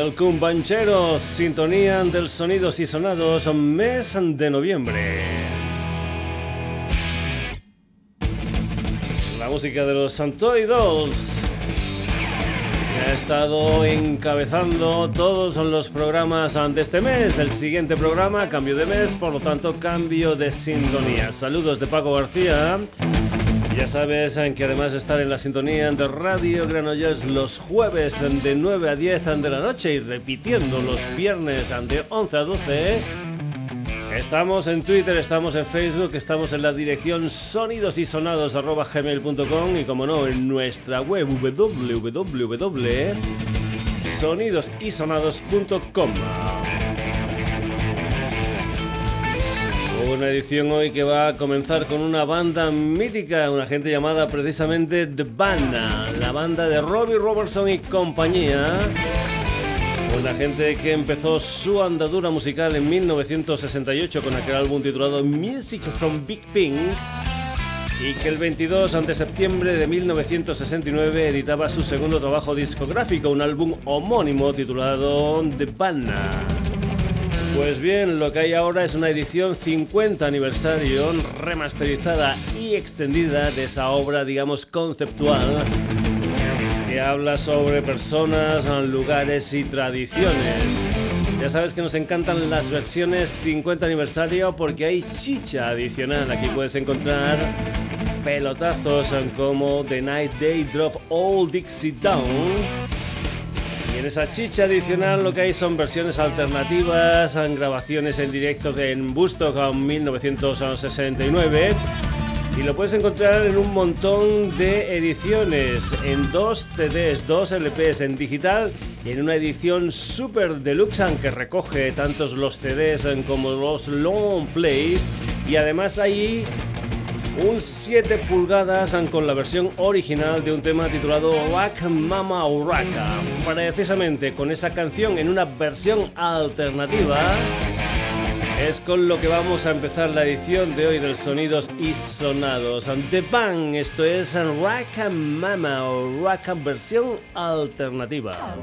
del Cumbanchero, sintonía del Sonidos y Sonados, mes de noviembre. La música de los Santoy Dolls ha estado encabezando todos los programas de este mes. El siguiente programa, cambio de mes, por lo tanto, cambio de sintonía. Saludos de Paco García. Ya sabes que además de estar en la sintonía de Radio Granollers los jueves de 9 a 10 de la noche y repitiendo los viernes de 11 a 12, estamos en Twitter, estamos en Facebook, estamos en la dirección sonidosysonados.gmail.com y como no, en nuestra web www.sonidosysonados.com. Una edición hoy que va a comenzar con una banda mítica, una gente llamada precisamente The Band, la banda de Robbie Robertson y compañía. Una gente que empezó su andadura musical en 1968 con aquel álbum titulado Music from Big Pink y que el 22 de septiembre de 1969 editaba su segundo trabajo discográfico, un álbum homónimo titulado The Band. Pues bien, lo que hay ahora es una edición 50 aniversario remasterizada y extendida de esa obra, digamos, conceptual que habla sobre personas, lugares y tradiciones. Ya sabes que nos encantan las versiones 50 aniversario porque hay chicha adicional. Aquí puedes encontrar pelotazos como The Night Day Drop All Dixie Down en esa chicha adicional lo que hay son versiones alternativas, grabaciones en directo en con 1969 y lo puedes encontrar en un montón de ediciones, en dos CDs, dos LPs en digital y en una edición super deluxe que recoge tantos los CDs como los long plays y además hay un 7 pulgadas con la versión original de un tema titulado Rock Mama Uraka. Precisamente con esa canción en una versión alternativa es con lo que vamos a empezar la edición de hoy del Sonidos y Sonados. The Bang, esto es Rock Mama o versión alternativa.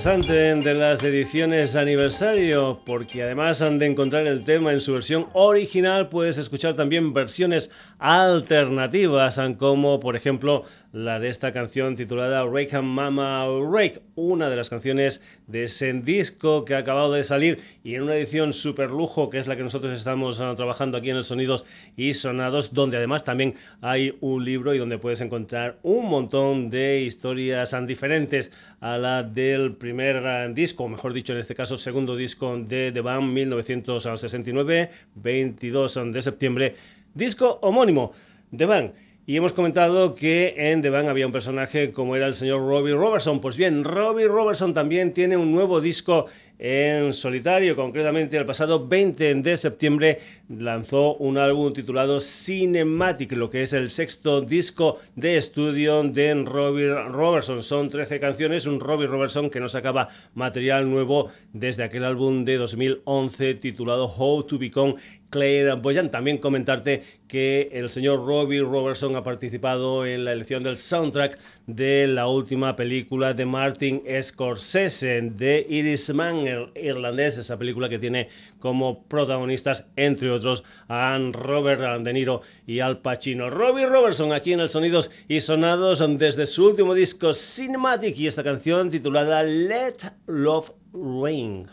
Interesante de las ediciones aniversario, porque además han de encontrar el tema en su versión original, puedes escuchar también versiones alternativas, como por ejemplo la de esta canción titulada Rake and Mama Rake, una de las canciones de ese disco que ha acabado de salir y en una edición super lujo, que es la que nosotros estamos ah, trabajando aquí en el Sonidos y Sonados, donde además también hay un libro y donde puedes encontrar un montón de historias diferentes a la del primer eh, disco, mejor dicho, en este caso, segundo disco de The Band 1969, 22 de septiembre, disco homónimo, The Band. Y hemos comentado que en The Band había un personaje como era el señor Robbie Robertson. Pues bien, Robbie Robertson también tiene un nuevo disco en solitario. Concretamente, el pasado 20 de septiembre lanzó un álbum titulado Cinematic, lo que es el sexto disco de estudio de Robbie Robertson. Son 13 canciones, un Robbie Robertson que nos sacaba material nuevo desde aquel álbum de 2011 titulado How to Become Claire Boyan. También comentarte que el señor Robbie Robertson ha participado en la elección del soundtrack de la última película de Martin Scorsese, de Irishman, el irlandés, esa película que tiene como protagonistas, entre otros, a Robert De Niro y Al Pacino. Robbie Robertson aquí en el Sonidos y Sonados desde su último disco Cinematic y esta canción titulada Let Love Ring.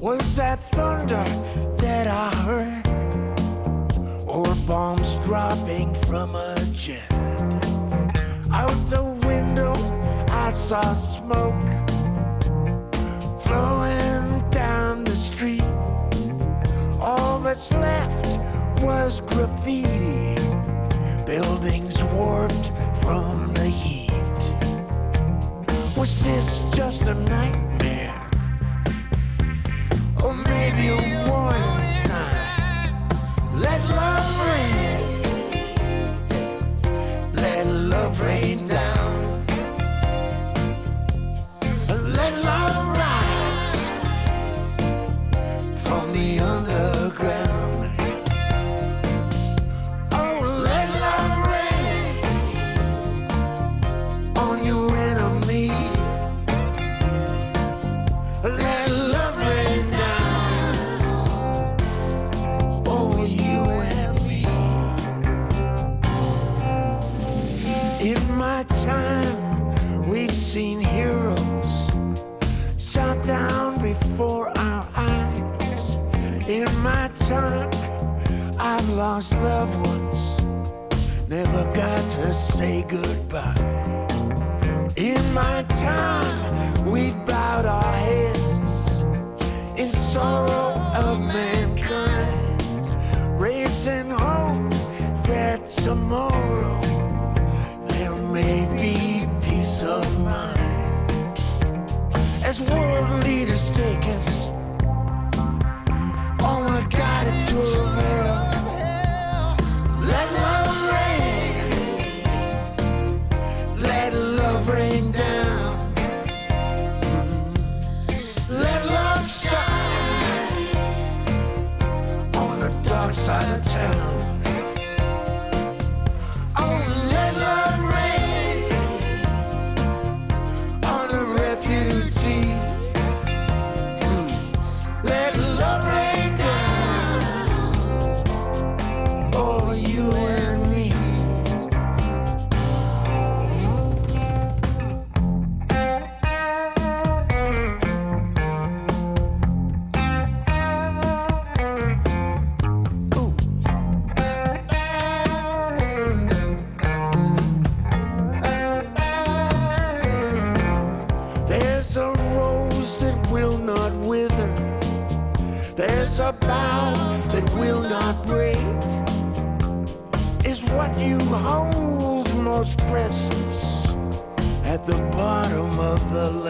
Was that thunder that I heard? Or bombs dropping from a jet? Out the window, I saw smoke flowing down the street. All that's left was graffiti, buildings warped from the heat. Was this just a nightmare? or maybe a warning sign. Let love rain, let love rain time, we've seen heroes shot down before our eyes. In my time, I've lost loved ones, never got to say goodbye. In my time, we've bowed our heads in sorrow of mankind, raising hope that tomorrow there may be peace of mind. As world leaders take us on a guided tour of hell, let love reign. Let love rain down. Let love shine on the dark side of town. The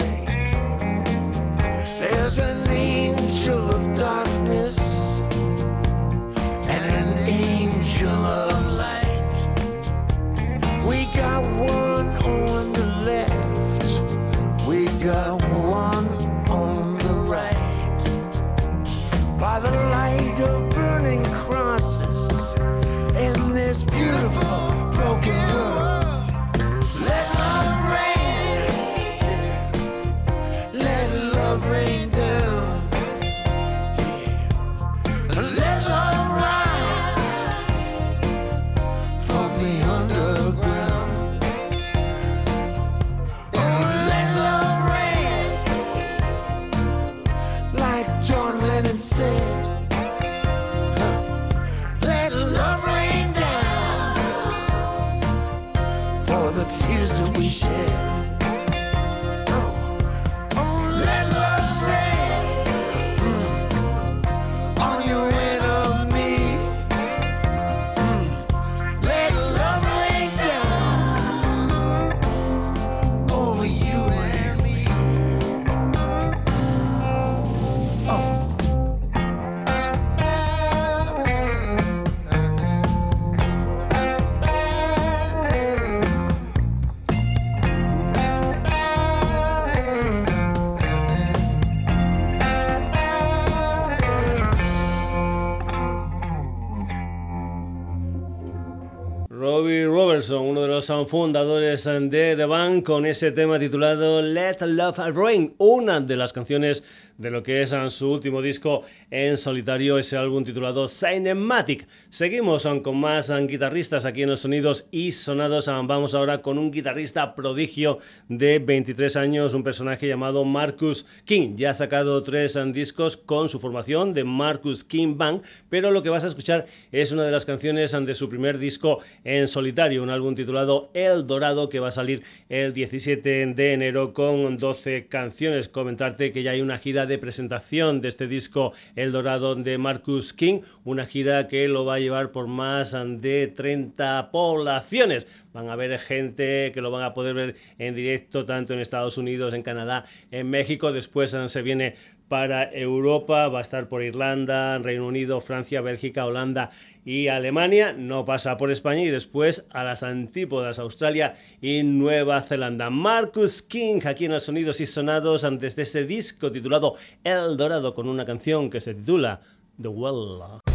son fundadores de The Band con ese tema titulado Let Love Rain, una de las canciones de lo que es su último disco en solitario, ese álbum titulado Cinematic. Seguimos con más guitarristas aquí en los Sonidos y Sonados. Vamos ahora con un guitarrista prodigio de 23 años, un personaje llamado Marcus King. Ya ha sacado tres discos con su formación de Marcus King Band, pero lo que vas a escuchar es una de las canciones de su primer disco en solitario, un álbum titulado El Dorado que va a salir el 17 de enero con 12 canciones. Comentarte que ya hay una gira de presentación de este disco El Dorado de Marcus King, una gira que lo va a llevar por más de 30 poblaciones. Van a ver gente que lo van a poder ver en directo tanto en Estados Unidos, en Canadá, en México. Después se viene para Europa, va a estar por Irlanda, Reino Unido, Francia, Bélgica, Holanda y Alemania, no pasa por España y después a las antípodas, Australia y Nueva Zelanda. Marcus King aquí en los Sonidos y Sonados antes de este disco titulado El Dorado con una canción que se titula The Well.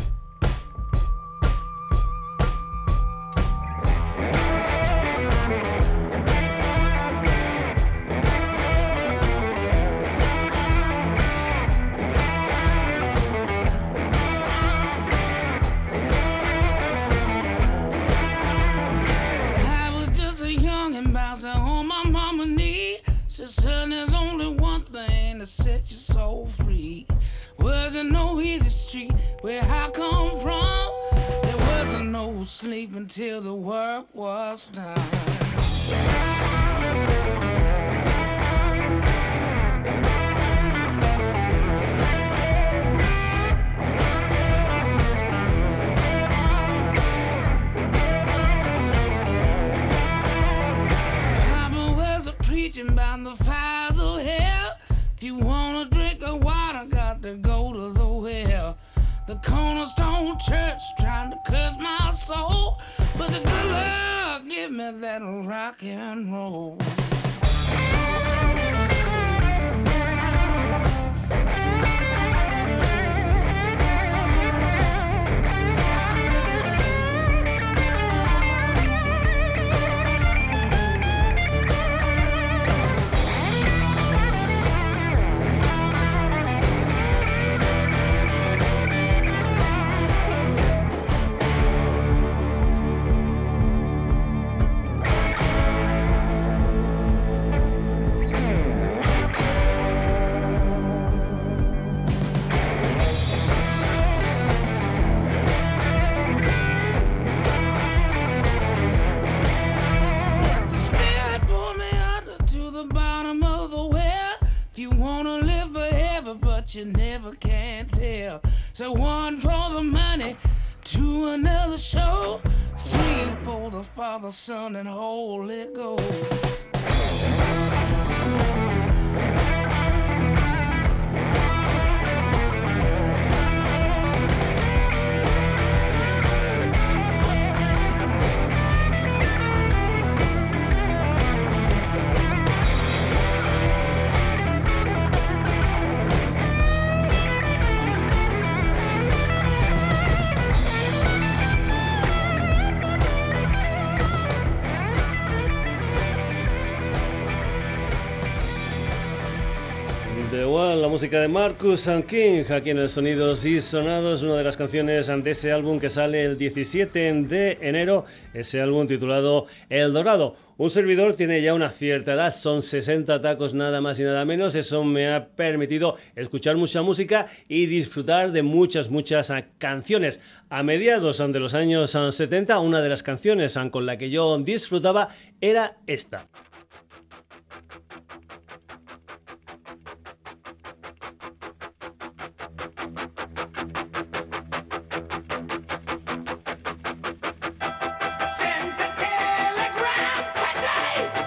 Música de Marcus King, aquí en el Sonidos y Sonados, una de las canciones de ese álbum que sale el 17 de enero, ese álbum titulado El Dorado. Un servidor tiene ya una cierta edad, son 60 tacos nada más y nada menos, eso me ha permitido escuchar mucha música y disfrutar de muchas, muchas canciones. A mediados de los años 70, una de las canciones con la que yo disfrutaba era esta.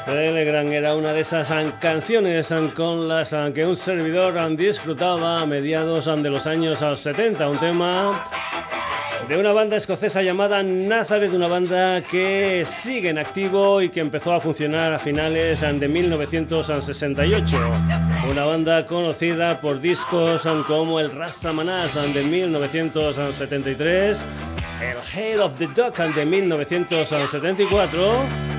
Telegram era una de esas canciones con las que un servidor disfrutaba a mediados de los años 70. Un tema de una banda escocesa llamada Nazareth, una banda que sigue en activo y que empezó a funcionar a finales de 1968. Una banda conocida por discos como el Rastamanaz de 1973, el Head of the Duck de 1974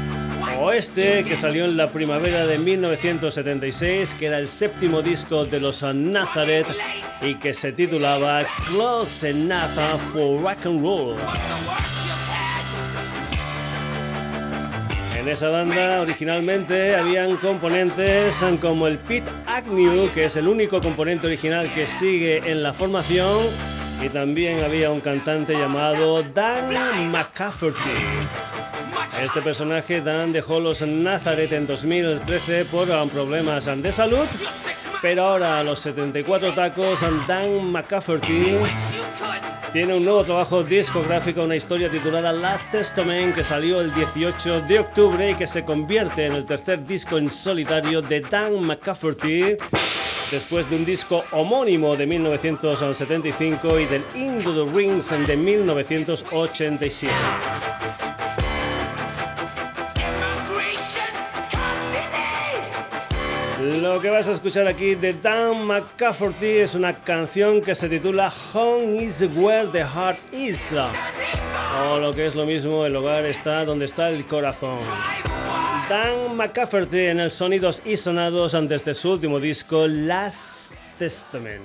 Oeste, que salió en la primavera de 1976, que era el séptimo disco de los Nazareth y que se titulaba Close Enough for Rock and Roll. En esa banda originalmente habían componentes como el Pete Agnew, que es el único componente original que sigue en la formación, y también había un cantante llamado Dan McCafferty. Este personaje, Dan, dejó los Nazareth en 2013 por problemas de salud, pero ahora a los 74 tacos, Dan McCafferty tiene un nuevo trabajo discográfico, una historia titulada Last Testament que salió el 18 de octubre y que se convierte en el tercer disco en solitario de Dan McCafferty después de un disco homónimo de 1975 y del Into the Rings de 1987. Lo que vas a escuchar aquí de Dan McCafferty es una canción que se titula Home is where the heart is. O lo que es lo mismo, el hogar está donde está el corazón. Dan McCafferty en el Sonidos y Sonados antes de su último disco, Last Testament.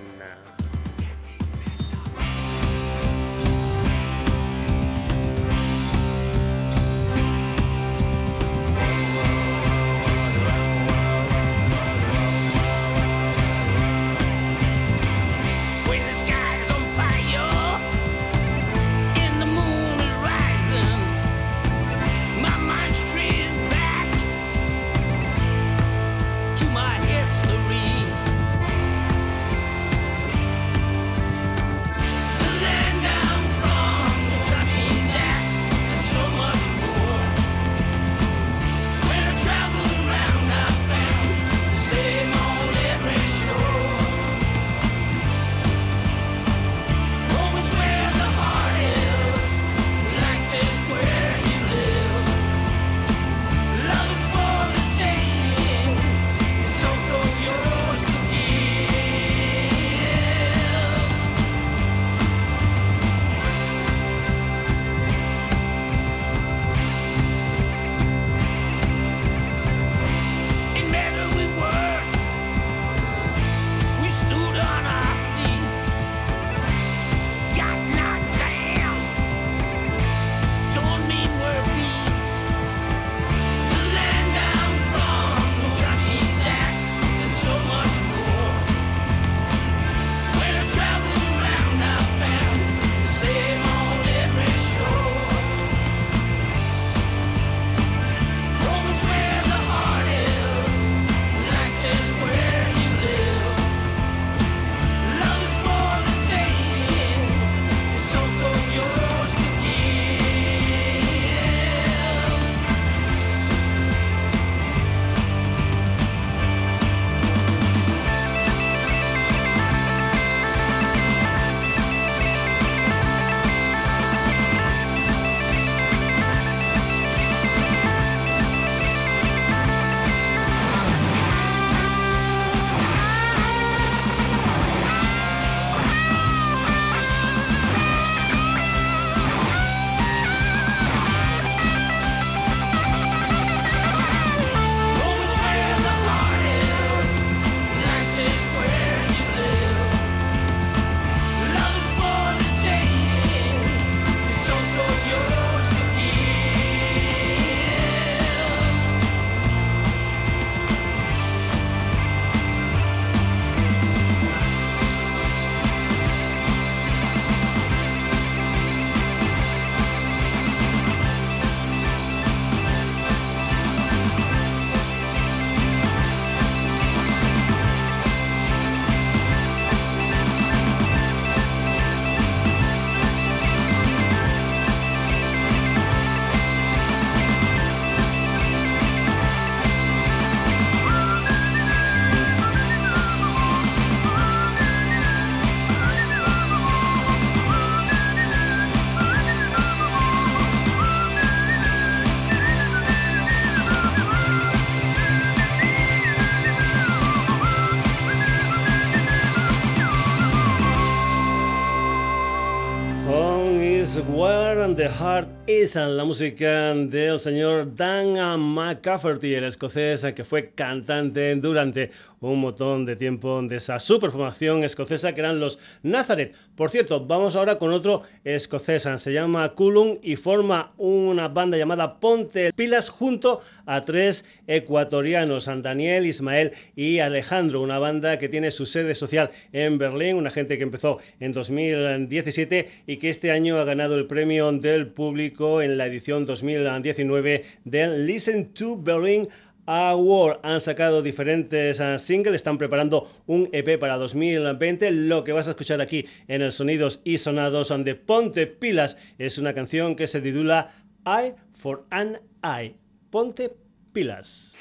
The Heart is, la música del señor Dan McCafferty, el escocés que fue cantante durante un montón de tiempo de esa superformación escocesa que eran los Nazareth. Por cierto, vamos ahora con otro escocés, se llama Kulum y forma una banda llamada Ponte Pilas junto a tres ecuatorianos, Daniel, Ismael y Alejandro, una banda que tiene su sede social en Berlín, una gente que empezó en 2017 y que este año ha ganado el premio del público en la edición 2019 del Listen to Berlin Award. Han sacado diferentes ah, singles, están preparando un EP para 2020. Lo que vas a escuchar aquí en el Sonidos y Sonados de Ponte Pilas es una canción que se titula Eye for an Eye. Ponte Pilas.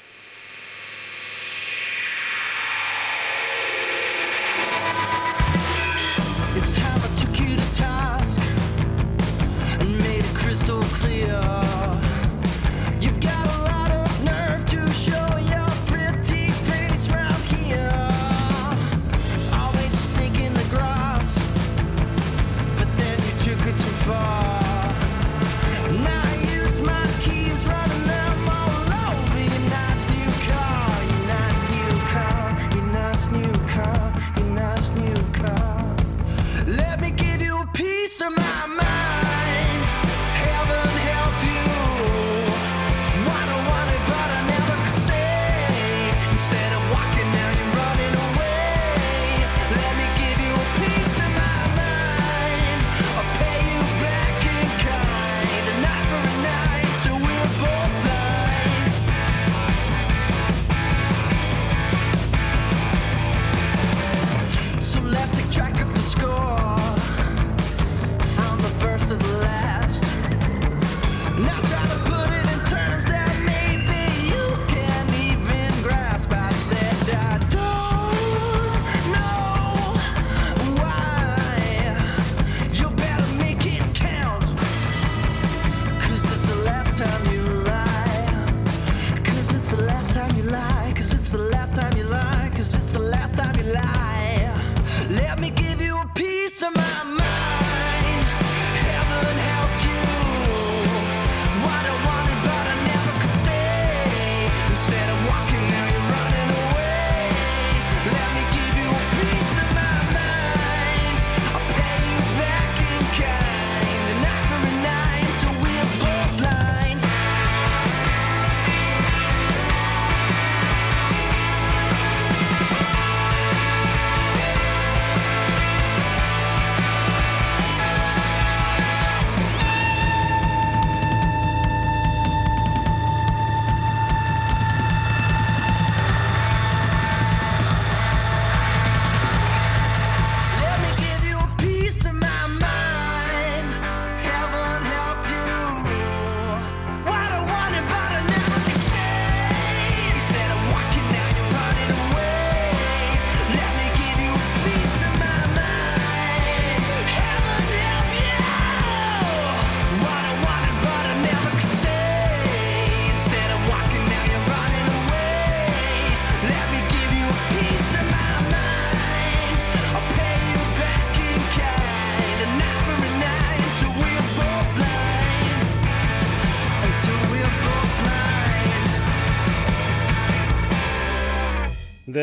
see ya.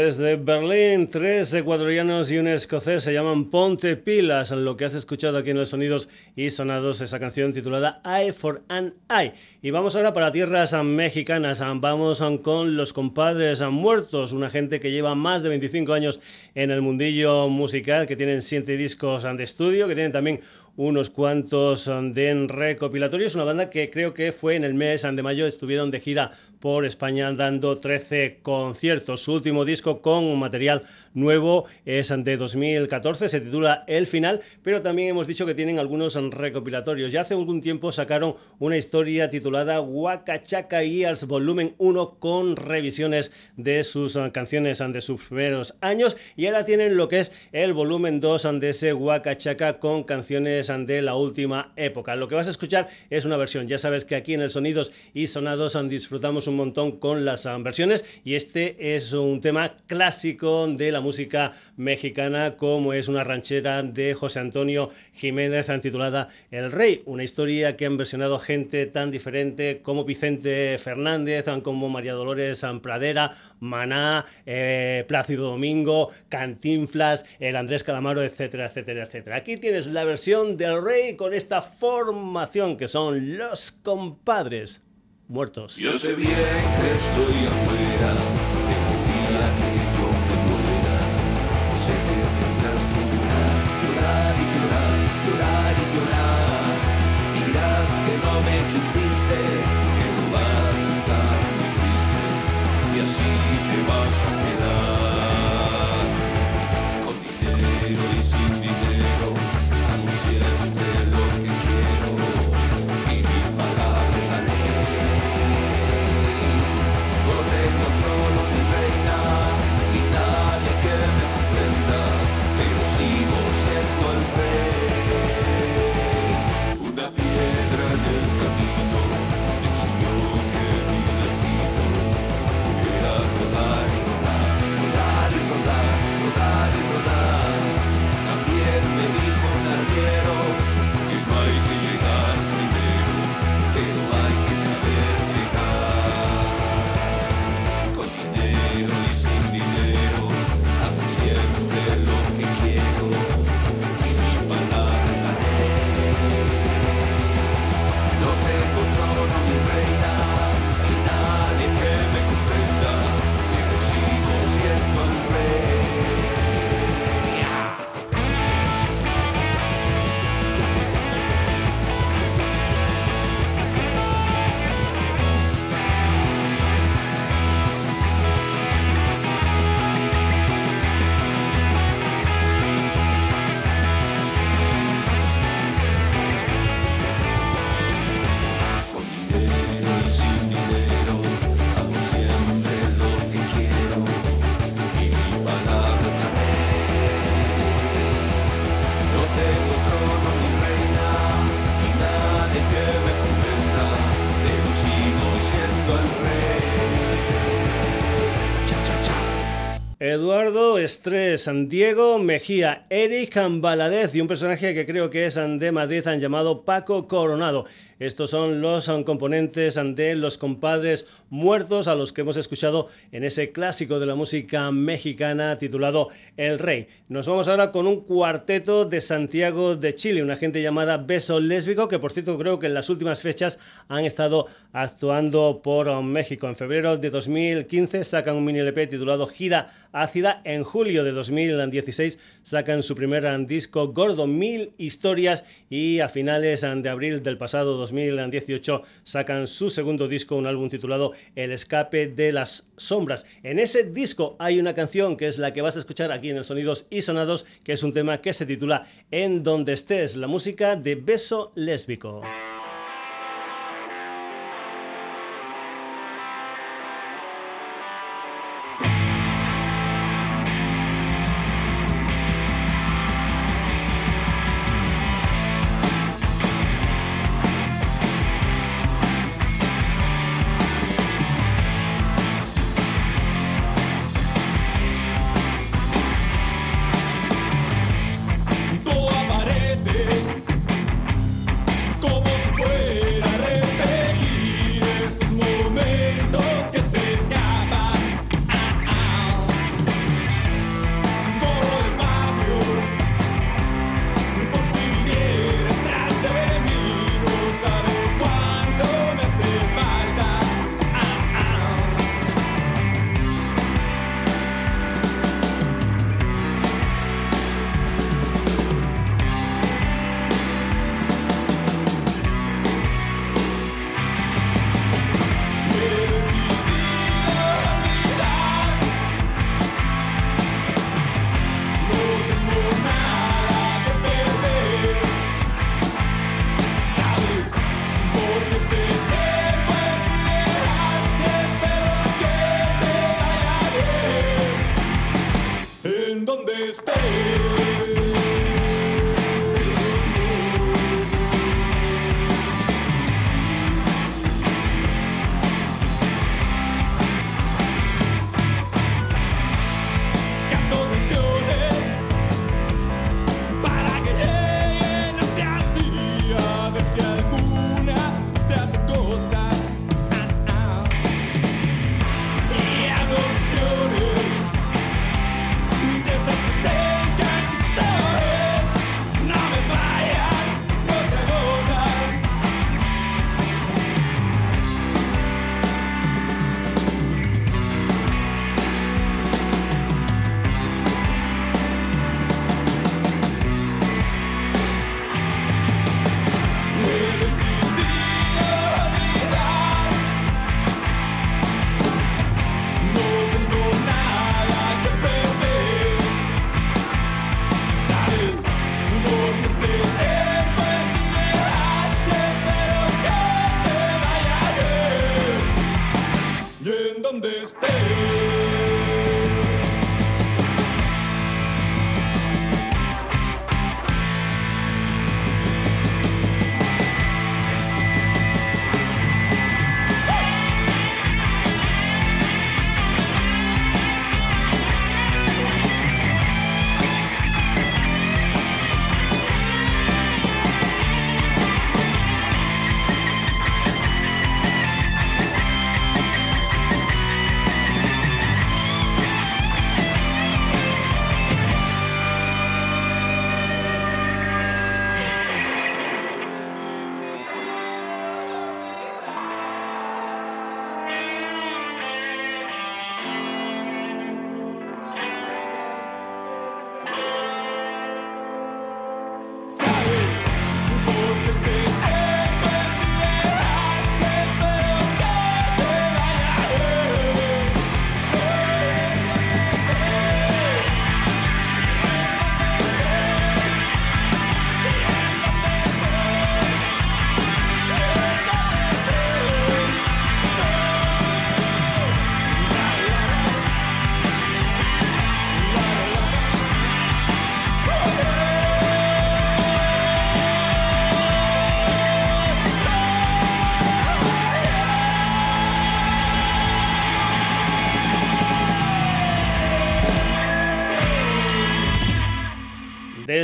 Desde Berlín, tres ecuatorianos y un escocés se llaman Ponte Pilas, lo que has escuchado aquí en los sonidos y sonados esa canción titulada Eye for an Eye. Y vamos ahora para tierras mexicanas, vamos con los compadres muertos, una gente que lleva más de 25 años en el mundillo musical, que tienen siete discos de estudio, que tienen también unos cuantos de recopilatorios. Una banda que creo que fue en el mes de mayo, estuvieron de gira por España dando 13 conciertos. Su último disco con material nuevo es de 2014, se titula El Final, pero también hemos dicho que tienen algunos recopilatorios. Ya hace algún tiempo sacaron una historia titulada Huacachaca Years Volumen 1 con revisiones de sus canciones de sus primeros años y ahora tienen lo que es el volumen 2 de ese Huacachaca con canciones de la última época. Lo que vas a escuchar es una versión. Ya sabes que aquí en el Sonidos y Sonados disfrutamos un montón con las versiones y este es un tema clásico de la música mexicana, como es una ranchera de José Antonio Jiménez titulada El Rey, una historia que han versionado gente tan diferente como Vicente Fernández, como María Dolores Pradera, Maná, eh, Plácido Domingo, Cantinflas, el Andrés Calamaro, etcétera, etcétera, etcétera. Aquí tienes la versión del Rey con esta formación que son los compadres muertos. Yo sé bien que estoy afuera, Eduardo Estrés, Diego Mejía, Eric Baladez y un personaje que creo que es de Madrid, han llamado Paco Coronado. Estos son los componentes de Los Compadres Muertos a los que hemos escuchado en ese clásico de la música mexicana titulado El Rey. Nos vamos ahora con un cuarteto de Santiago de Chile, una gente llamada Beso Lésbico, que por cierto creo que en las últimas fechas han estado actuando por México. En febrero de 2015 sacan un mini LP titulado Gira Ácida. En julio de 2016 sacan su primer disco Gordo, Mil Historias. Y a finales de abril del pasado 2018 sacan su segundo disco, un álbum titulado El Escape de las Sombras. En ese disco hay una canción que es la que vas a escuchar aquí en el Sonidos y Sonados, que es un tema que se titula En donde estés, la música de Beso Lésbico.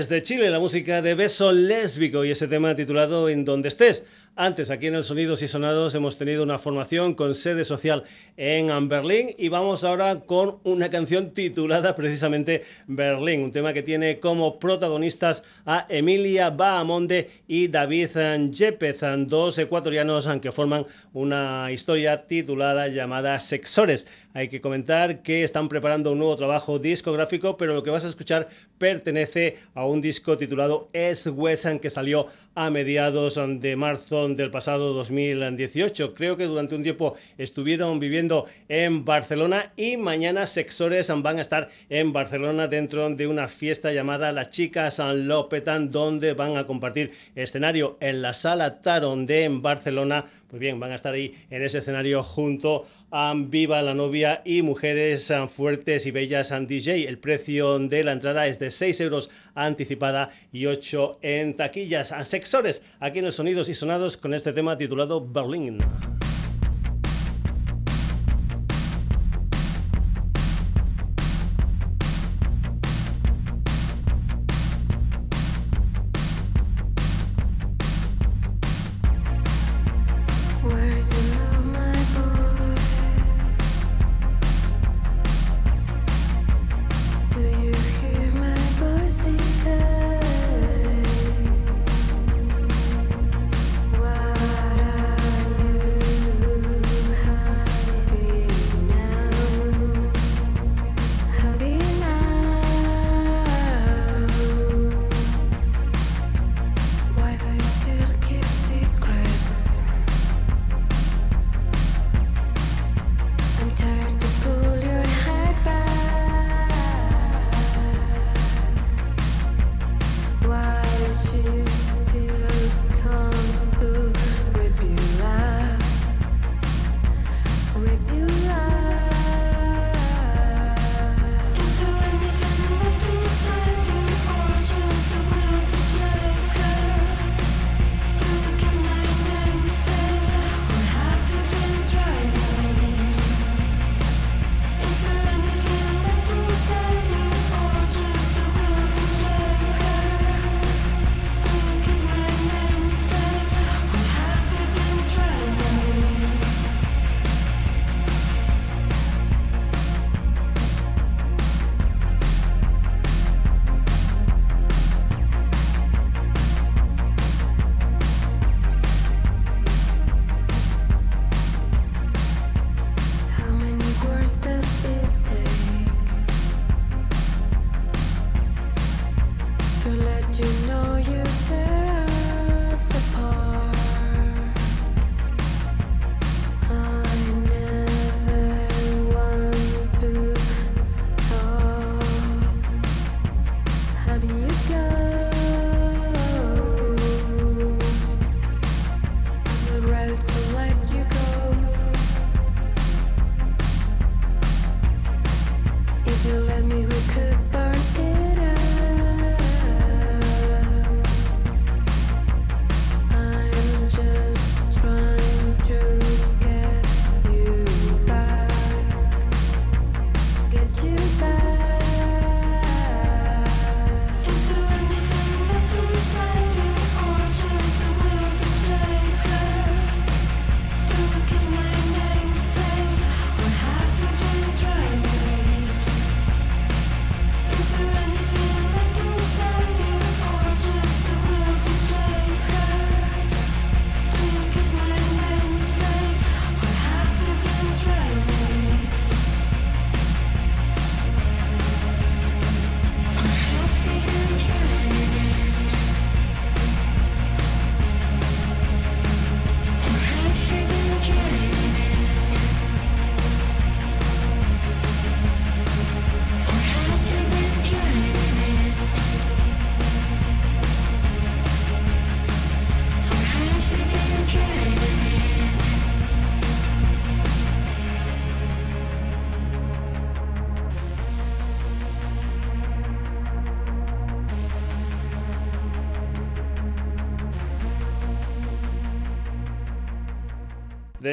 Desde Chile, la música de Beso Lésbico y ese tema titulado En donde estés. Antes, aquí en el Sonidos y Sonados, hemos tenido una formación con sede social en Berlín y vamos ahora con una canción titulada precisamente Berlín, un tema que tiene como protagonistas a Emilia Bahamonde y David Yepez, dos ecuatorianos que forman una historia titulada llamada Sexores. Hay que comentar que están preparando un nuevo trabajo discográfico, pero lo que vas a escuchar pertenece a un disco titulado Es Wesson que salió a mediados de marzo del pasado 2018. Creo que durante un tiempo estuvieron viviendo en Barcelona y mañana Sexores van a estar en Barcelona dentro de una fiesta llamada La Chica San Lopetan, donde van a compartir escenario en la Sala Taron de Barcelona. Pues bien, van a estar ahí en ese escenario junto a Viva la Novia y Mujeres Fuertes y Bellas DJ. El precio de la entrada es de 6 euros anticipada y 8 en taquillas. Sexores, aquí en los Sonidos y Sonados con este tema titulado Berlín.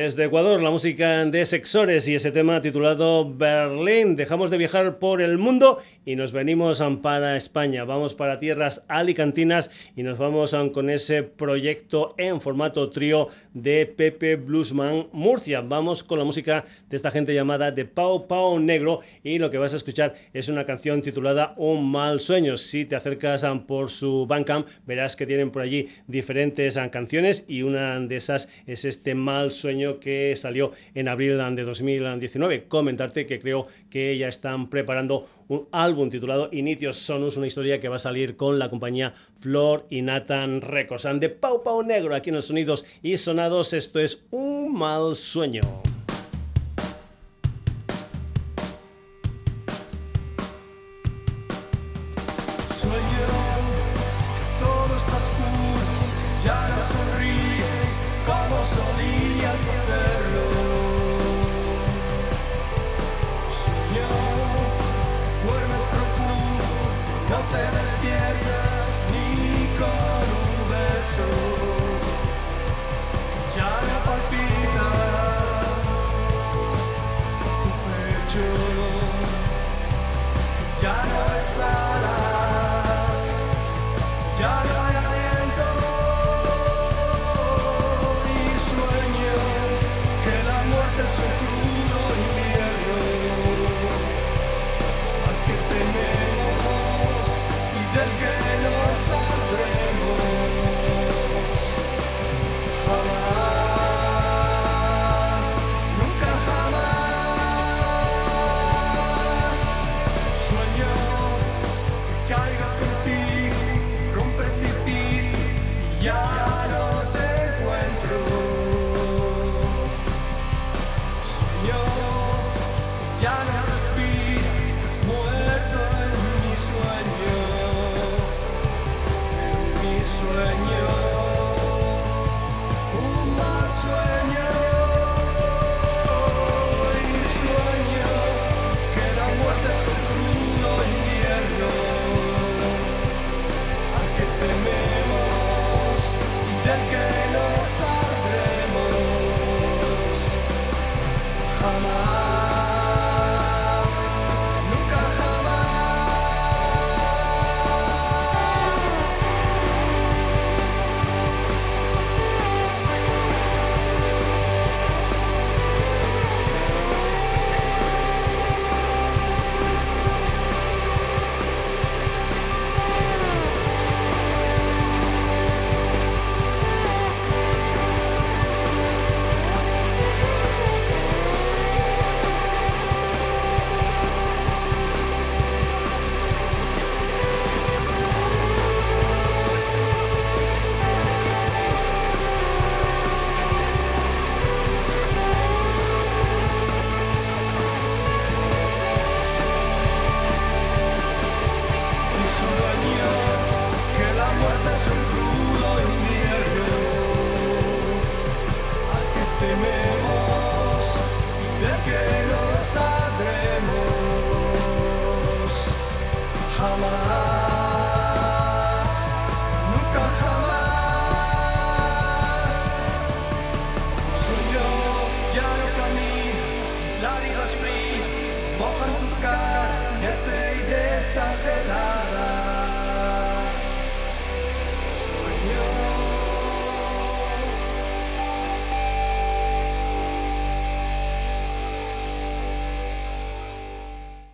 Desde Ecuador, la música de Sexores y ese tema titulado Berlín. Dejamos de viajar por el mundo y nos venimos para España. Vamos para tierras alicantinas y nos vamos con ese proyecto en formato trío de Pepe Bluesman Murcia. Vamos con la música de esta gente llamada de Pau Pau Negro y lo que vas a escuchar es una canción titulada Un mal sueño. Si te acercas por su Bandcamp verás que tienen por allí diferentes canciones y una de esas es este mal sueño que salió en abril de 2019. Comentarte que creo que ya están preparando un álbum titulado Inicios Sonus, una historia que va a salir con la compañía Flor y Nathan Records. de Pau Pau Negro aquí en los Sonidos y Sonados, esto es un mal sueño.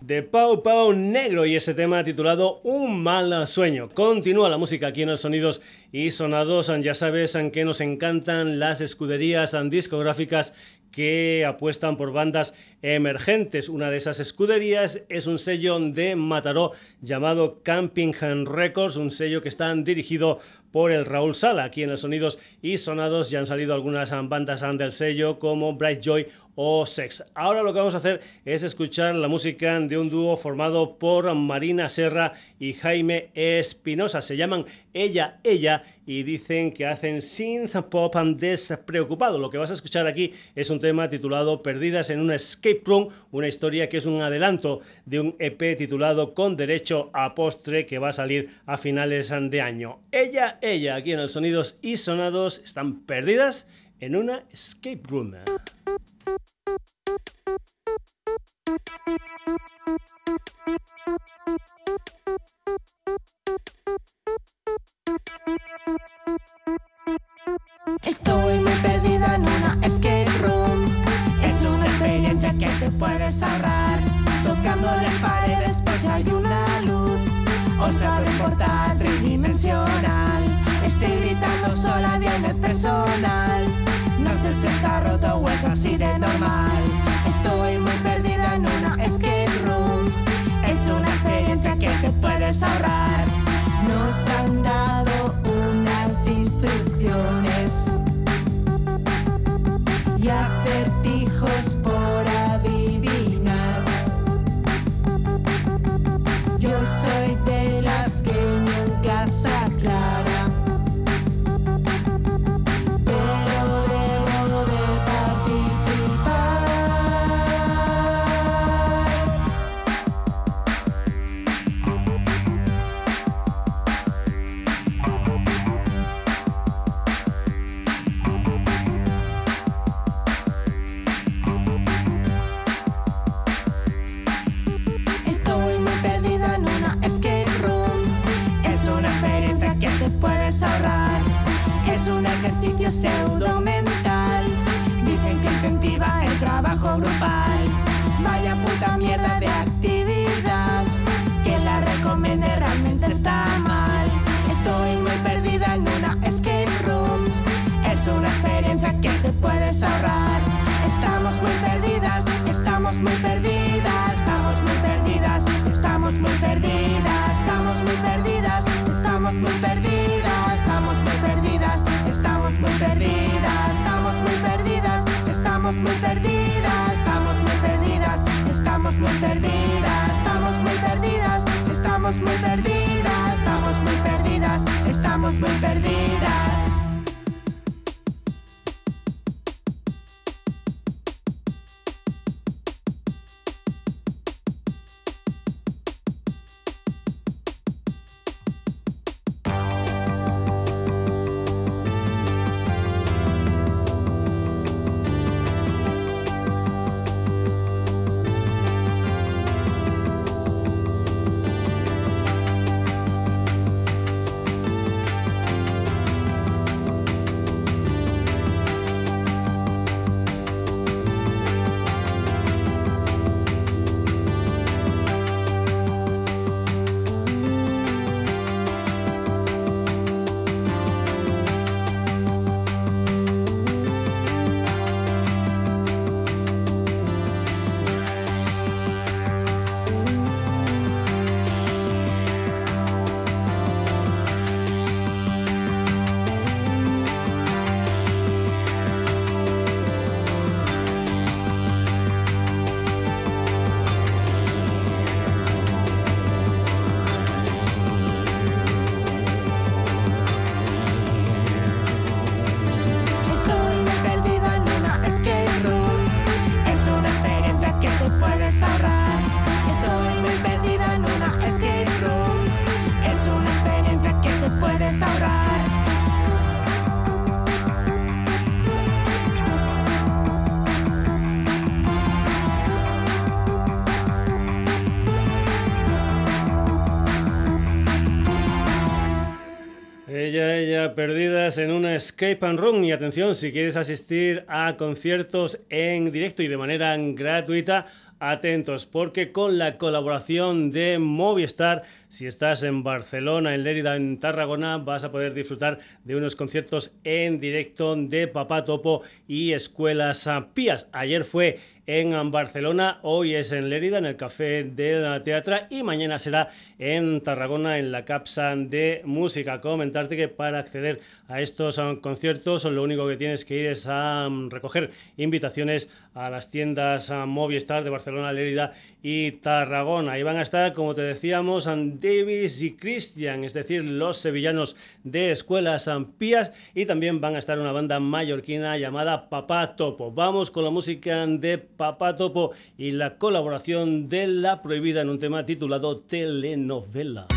De Pau Pau Negro y ese tema titulado Un mal sueño. Continúa la música aquí en el Sonidos y Sonados. Ya sabes que nos encantan las escuderías discográficas que apuestan por bandas emergentes. Una de esas escuderías es un sello de Mataró llamado Camping Records, un sello que está dirigido por el Raúl Sala. Aquí en los Sonidos y Sonados ya han salido algunas bandas del sello como Bright Joy o Sex. Ahora lo que vamos a hacer es escuchar la música de un dúo formado por Marina Serra y Jaime Espinosa. Se llaman Ella, Ella y dicen que hacen synth pop despreocupado. Lo que vas a escuchar aquí es un tema titulado Perdidas en un escape room, una historia que es un adelanto de un EP titulado Con derecho a postre que va a salir a finales de año. Ella, ella, aquí en el Sonidos y Sonados están perdidas en una escape room. Puedes ahorrar. Tocando las paredes pues hay una luz. O se abre un tridimensional. Estoy gritando sola, viene personal. No sé si está roto o es así de normal. Estoy muy perdida en una escape room. Es una experiencia que te puedes ahorrar. Nos han dado unas instrucciones y acertijos por adivinar. Puedes ahorrar. Estamos muy perdidas, estamos muy perdidas, estamos muy perdidas, estamos muy perdidas, estamos muy perdidas, estamos muy perdidas, estamos muy perdidas, estamos muy perdidas, estamos muy perdidas, estamos muy perdidas, estamos muy perdidas, estamos muy perdidas, estamos muy perdidas, estamos muy perdidas, estamos muy perdidas, estamos muy perdidas. Perdidas en una escape and room. Y atención, si quieres asistir a conciertos en directo y de manera gratuita, atentos, porque con la colaboración de Movistar, si estás en Barcelona, en Lérida, en Tarragona, vas a poder disfrutar de unos conciertos en directo de Papá Topo y Escuelas Pías. Ayer fue en Barcelona, hoy es en Lérida, en el Café de la Teatra, y mañana será en Tarragona, en la Capsa de Música. Comentarte que para acceder a estos um, conciertos, lo único que tienes que ir es a um, recoger invitaciones a las tiendas um, Movistar de Barcelona, Lérida y Tarragona. Ahí van a estar, como te decíamos, Davis y Christian, es decir, los sevillanos de Escuelas um, Pías, y también van a estar una banda mallorquina llamada Papá Topo. Vamos con la música de Papá Topo y la colaboración de La Prohibida en un tema titulado Telenovela.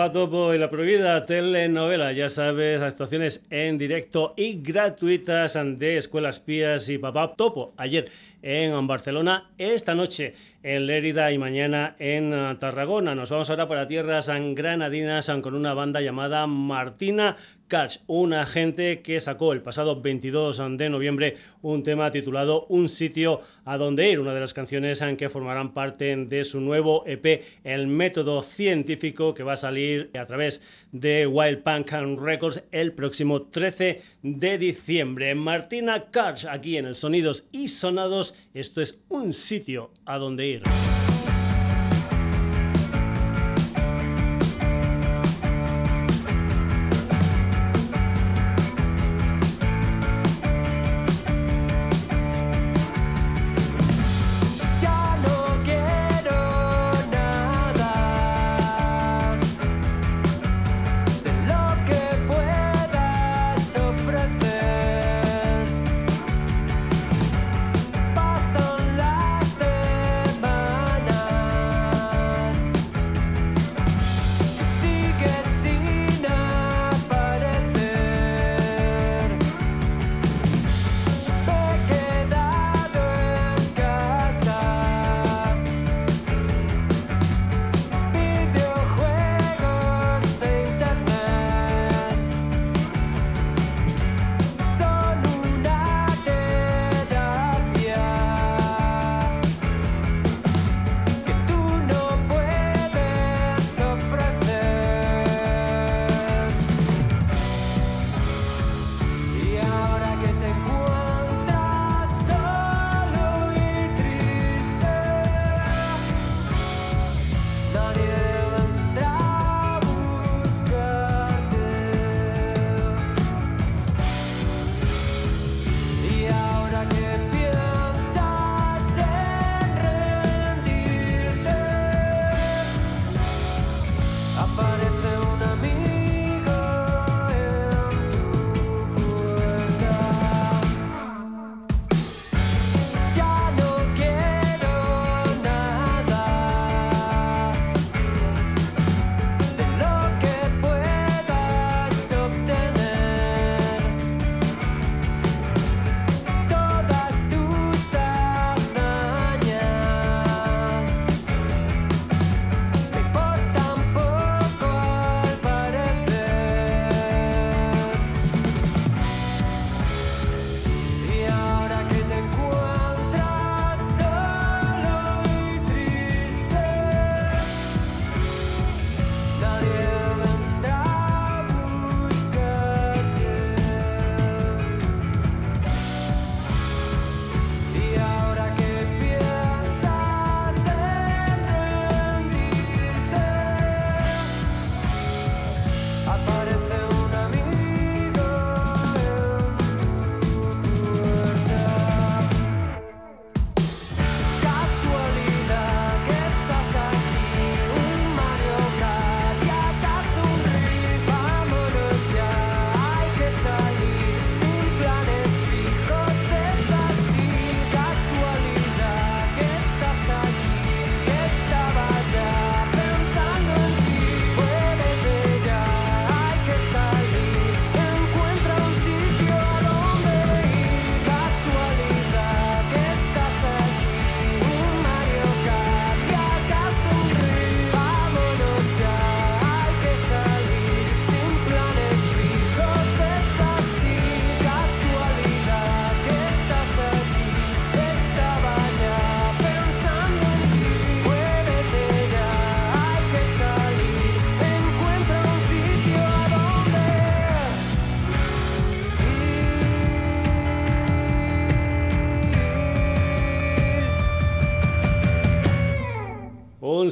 Papá Topo y la prohibida telenovela, ya sabes, actuaciones en directo y gratuitas de Escuelas Pías y Papá Topo. Ayer en Barcelona, esta noche en Lérida y mañana en eh, Tarragona. Nos vamos ahora para tierras granadinas con una banda llamada Martina Cars, una gente que sacó el pasado 22 de noviembre un tema titulado Un sitio a donde ir, una de las canciones en que formarán parte de su nuevo EP, El Método Científico, que va a salir a través de Wild Punk Records el próximo 13 de diciembre. Martina Cars, aquí en el Sonidos y Sonados, esto es Un sitio a donde ir. Ya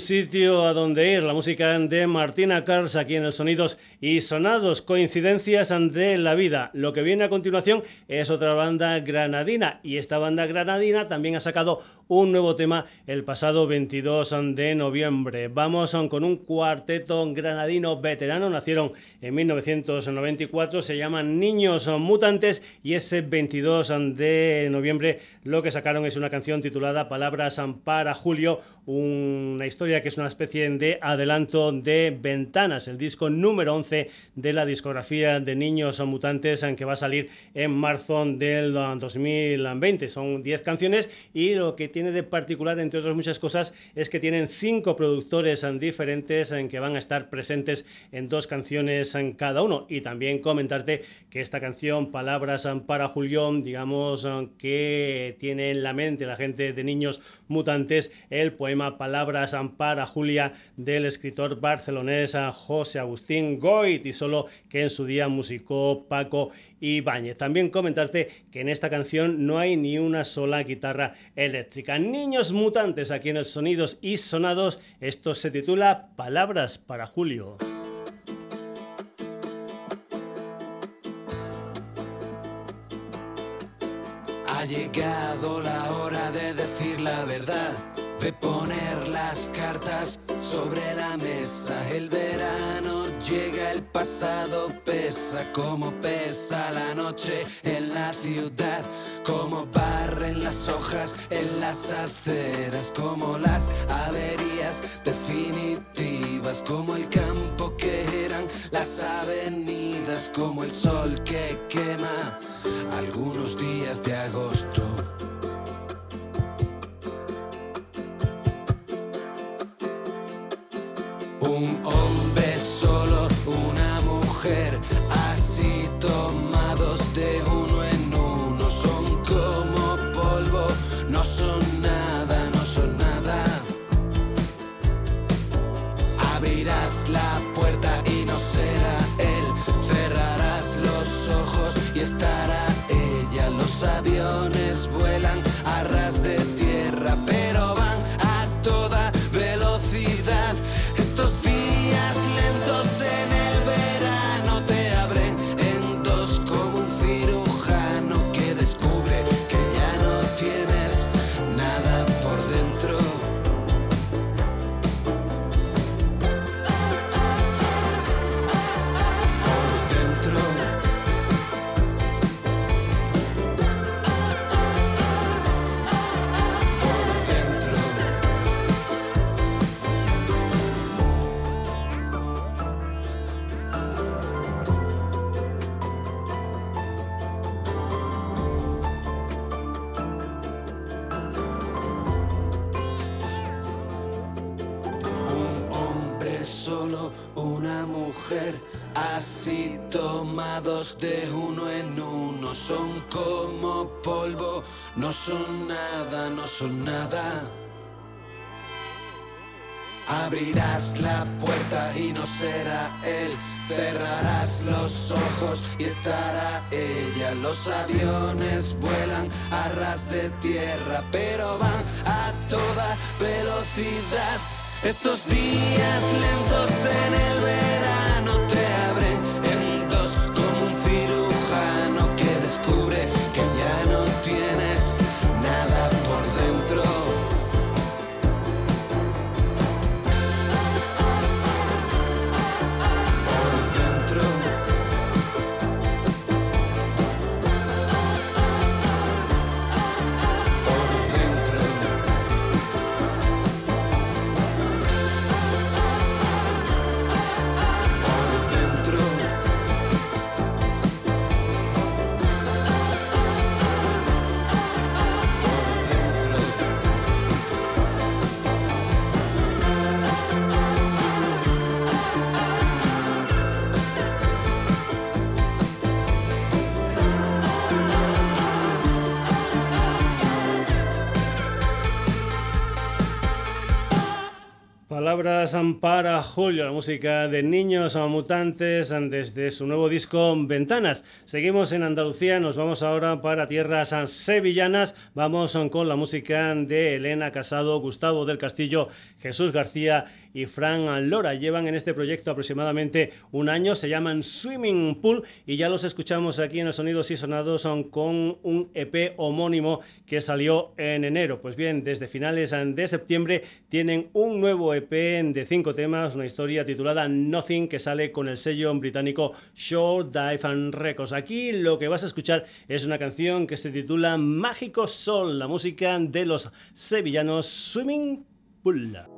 sitio a donde ir. La música de Martina Cars aquí en el Sonidos y Sonados. Coincidencias de la vida. Lo que viene a continuación es otra banda granadina. Y esta banda granadina también ha sacado un nuevo tema el pasado 22 de noviembre. Vamos con un cuarteto granadino veterano. Nacieron en 1994. Se llaman Niños Mutantes. Y ese 22 de noviembre lo que sacaron es una canción titulada Palabras para Julio. Una historia que es una especie de adelanto de Ventanas, el disco número 11 de la discografía de Niños Mutantes, que va a salir en marzo del 2020. Son 10 canciones y lo que tiene de particular, entre otras muchas cosas, es que tienen cinco productores diferentes en que van a estar presentes en dos canciones en cada uno. Y también comentarte que esta canción, Palabras para Julián, digamos que tiene en la mente la gente de Niños Mutantes el poema Palabras para Julia del escritor barcelonés José Agustín Goit y solo que en su día musicó Paco Ibáñez. También comentarte que en esta canción no hay ni una sola guitarra eléctrica. Niños mutantes aquí en el Sonidos y Sonados. Esto se titula Palabras para Julio. Ha llegado la hora de decir la verdad de poner las cartas sobre la mesa. El verano llega, el pasado pesa. Como pesa la noche en la ciudad, como barren las hojas en las aceras, como las averías definitivas, como el campo que eran las avenidas, como el sol que quema algunos días de agosto. Un hombre Abrirás la puerta y no será él. Cerrarás los ojos y estará ella. Los aviones vuelan a ras de tierra, pero van a toda velocidad. Estos días lentos en el verano te abren palabras para Julio, la música de Niños Mutantes desde su nuevo disco Ventanas. Seguimos en Andalucía, nos vamos ahora para tierras sevillanas. Vamos con la música de Elena Casado, Gustavo del Castillo, Jesús García y Fran Lora. Llevan en este proyecto aproximadamente un año, se llaman Swimming Pool y ya los escuchamos aquí en los Sonidos y Sonados con un EP homónimo que salió en enero. Pues bien, desde finales de septiembre tienen un nuevo EP de cinco temas, una historia titulada Nothing que sale con el sello británico Short Dive and Records. Aquí lo que vas a escuchar es una canción que se titula Mágico Sol, la música de los sevillanos Swimming Pool.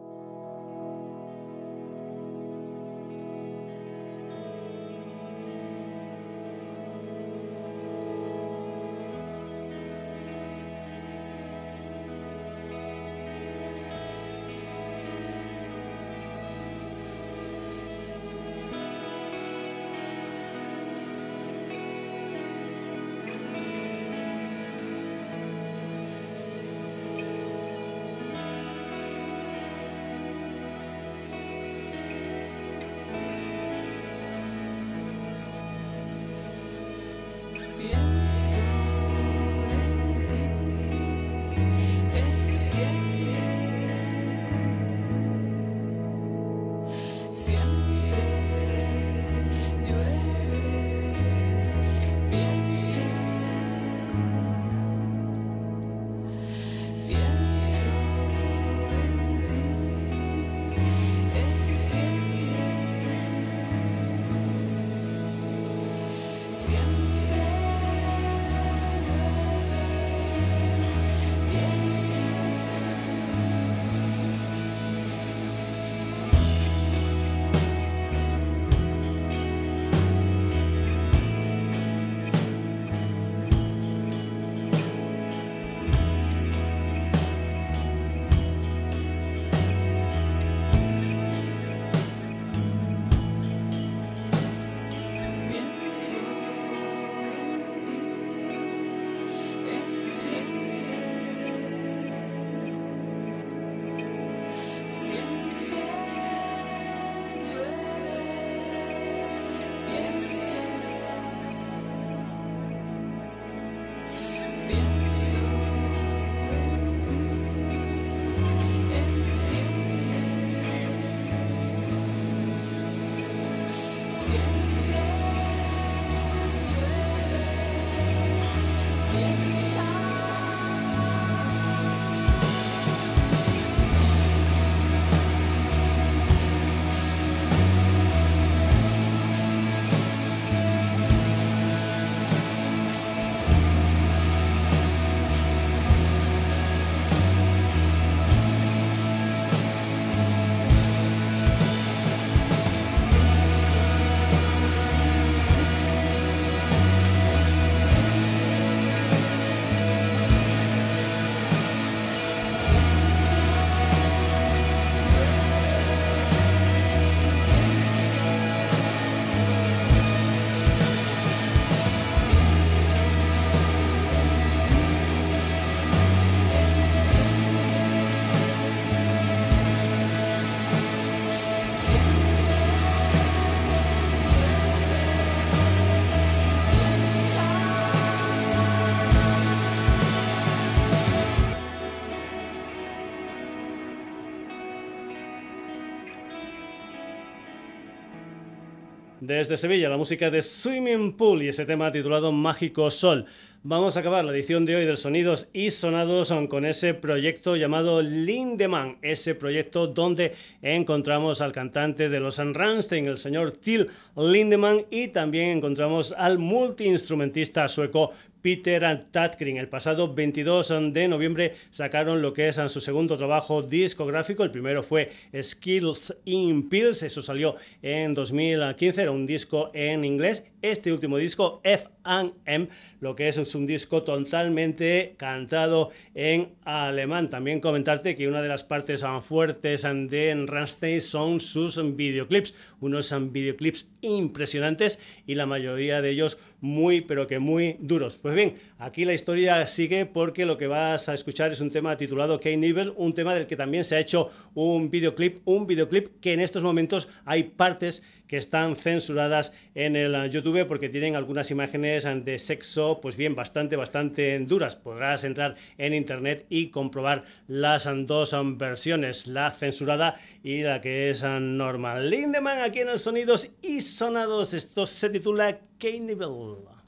Desde Sevilla, la música de Swimming Pool y ese tema titulado Mágico Sol. Vamos a acabar la edición de hoy del Sonidos y Sonados con ese proyecto llamado Lindemann, ese proyecto donde encontramos al cantante de los Rammstein, el señor Till Lindemann, y también encontramos al multiinstrumentista sueco Peter Tatkrin. El pasado 22 de noviembre sacaron lo que es su segundo trabajo discográfico. El primero fue Skills in Pills, eso salió en 2015, era un disco en inglés. Este último disco, F&M, lo que es, es un disco totalmente cantado en alemán. También comentarte que una de las partes fuertes de Rammstein son sus videoclips, unos videoclips impresionantes y la mayoría de ellos muy, pero que muy duros. Pues bien, aquí la historia sigue porque lo que vas a escuchar es un tema titulado K-Nivel, un tema del que también se ha hecho un videoclip, un videoclip que en estos momentos hay partes que están censuradas en el YouTube porque tienen algunas imágenes de sexo, pues bien, bastante, bastante duras. Podrás entrar en internet y comprobar las dos versiones, la censurada y la que es normal. Lindemann aquí en el Sonidos y Sonados. Esto se titula K-Nivel.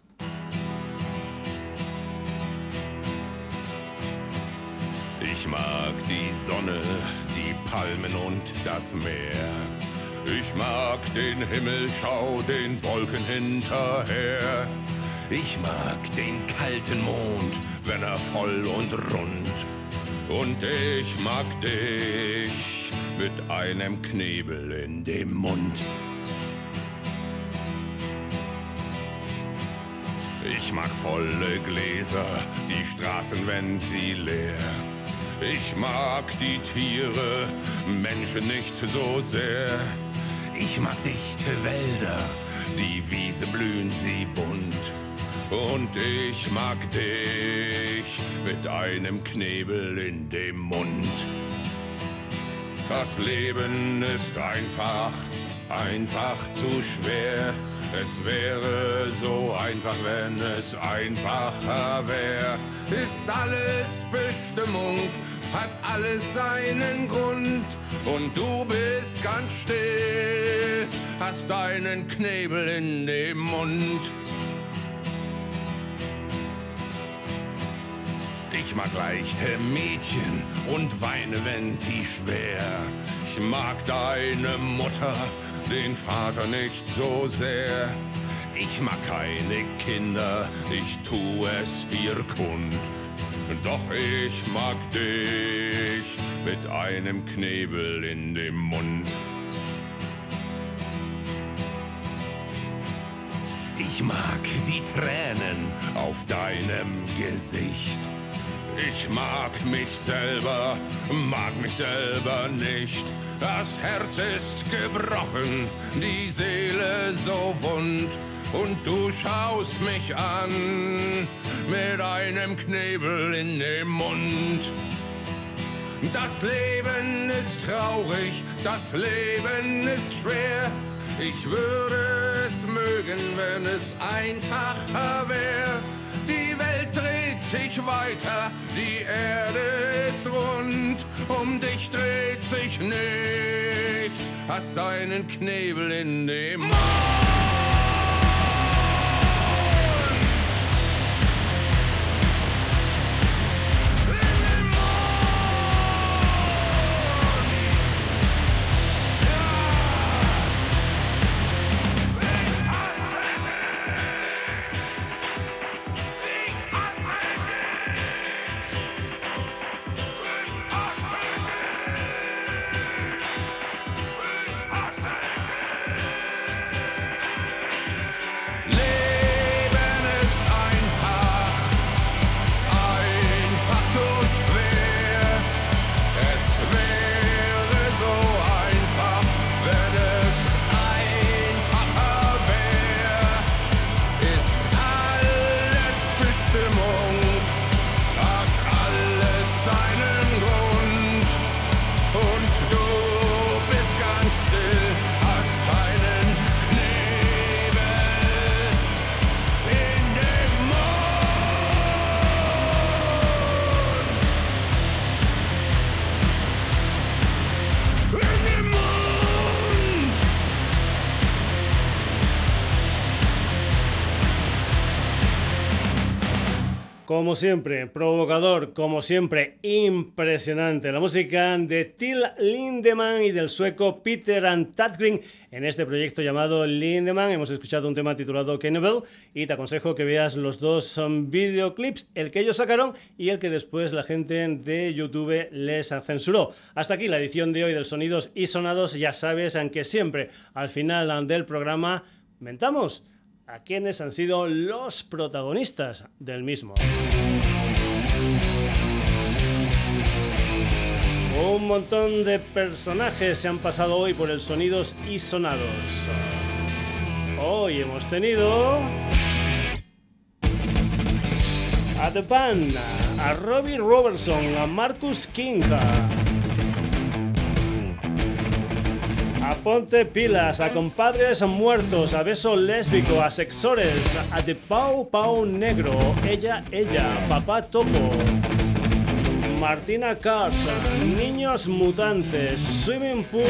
Ich mag die Sonne, die Palmen und das Meer. Ich mag den Himmel, schau den Wolken hinterher. Ich mag den kalten Mond, wenn er voll und rund. Und ich mag dich mit einem Knebel in dem Mund. Ich mag volle Gläser, die Straßen, wenn sie leer. Ich mag die Tiere, Menschen nicht so sehr. Ich mag dichte Wälder, die Wiese blühen sie bunt. Und ich mag dich mit einem Knebel in dem Mund. Das Leben ist einfach, einfach zu schwer. Es wäre so einfach, wenn es einfacher wäre. Ist alles Bestimmung, hat alles seinen Grund. Und du bist ganz still, hast einen Knebel in dem Mund. Ich mag leichte Mädchen und weine, wenn sie schwer. Ich mag deine Mutter, den Vater nicht so sehr. Ich mag keine Kinder, ich tu es ihr kund. Doch ich mag dich mit einem Knebel in dem Mund. Ich mag die Tränen auf deinem Gesicht. Ich mag mich selber, mag mich selber nicht. Das Herz ist gebrochen, die Seele so wund. Und du schaust mich an mit einem Knebel in dem Mund. Das Leben ist traurig, das Leben ist schwer. Ich würde es mögen, wenn es einfacher wäre. Die Welt dreht sich weiter, die Erde ist rund. Um dich dreht sich nichts, hast einen Knebel in dem Mund. Como siempre, provocador, como siempre, impresionante. La música de Till Lindemann y del sueco Peter Tatgren en este proyecto llamado Lindemann. Hemos escuchado un tema titulado Kennebel y te aconsejo que veas los dos videoclips, el que ellos sacaron y el que después la gente de YouTube les censuró. Hasta aquí la edición de hoy del Sonidos y Sonados. Ya sabes, aunque siempre al final del programa mentamos a quienes han sido los protagonistas del mismo. Un montón de personajes se han pasado hoy por el Sonidos y Sonados. Hoy hemos tenido a The Band, a Robbie Robertson, a Marcus King. A Ponte Pilas, a Compadres Muertos, a Beso Lésbico, a Sexores, a The Pau Pau Negro, Ella, Ella, Papá Topo, Martina Cars, Niños Mutantes, Swimming Pool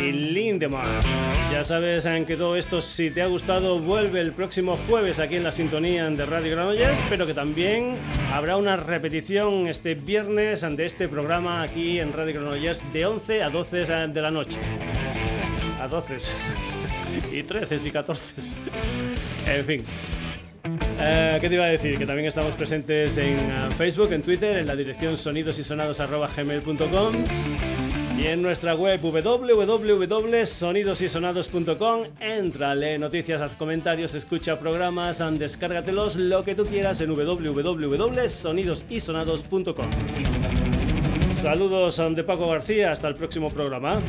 y Lindemann. Ya sabes en que todo esto, si te ha gustado, vuelve el próximo jueves aquí en la sintonía de Radio Granollers, pero que también habrá una repetición este viernes de este programa aquí en Radio Granollers de 11 a 12 de la noche. A 12 y 13 y 14. En fin. Eh, ¿Qué te iba a decir? Que también estamos presentes en eh, Facebook, en Twitter, en la dirección sonidosysonados.gmail.com en nuestra web www.sonidosysonados.com. Entrale, noticias, haz comentarios, escucha programas, descárgatelos, lo que tú quieras en www.sonidosysonados.com. Saludos de Paco García, hasta el próximo programa.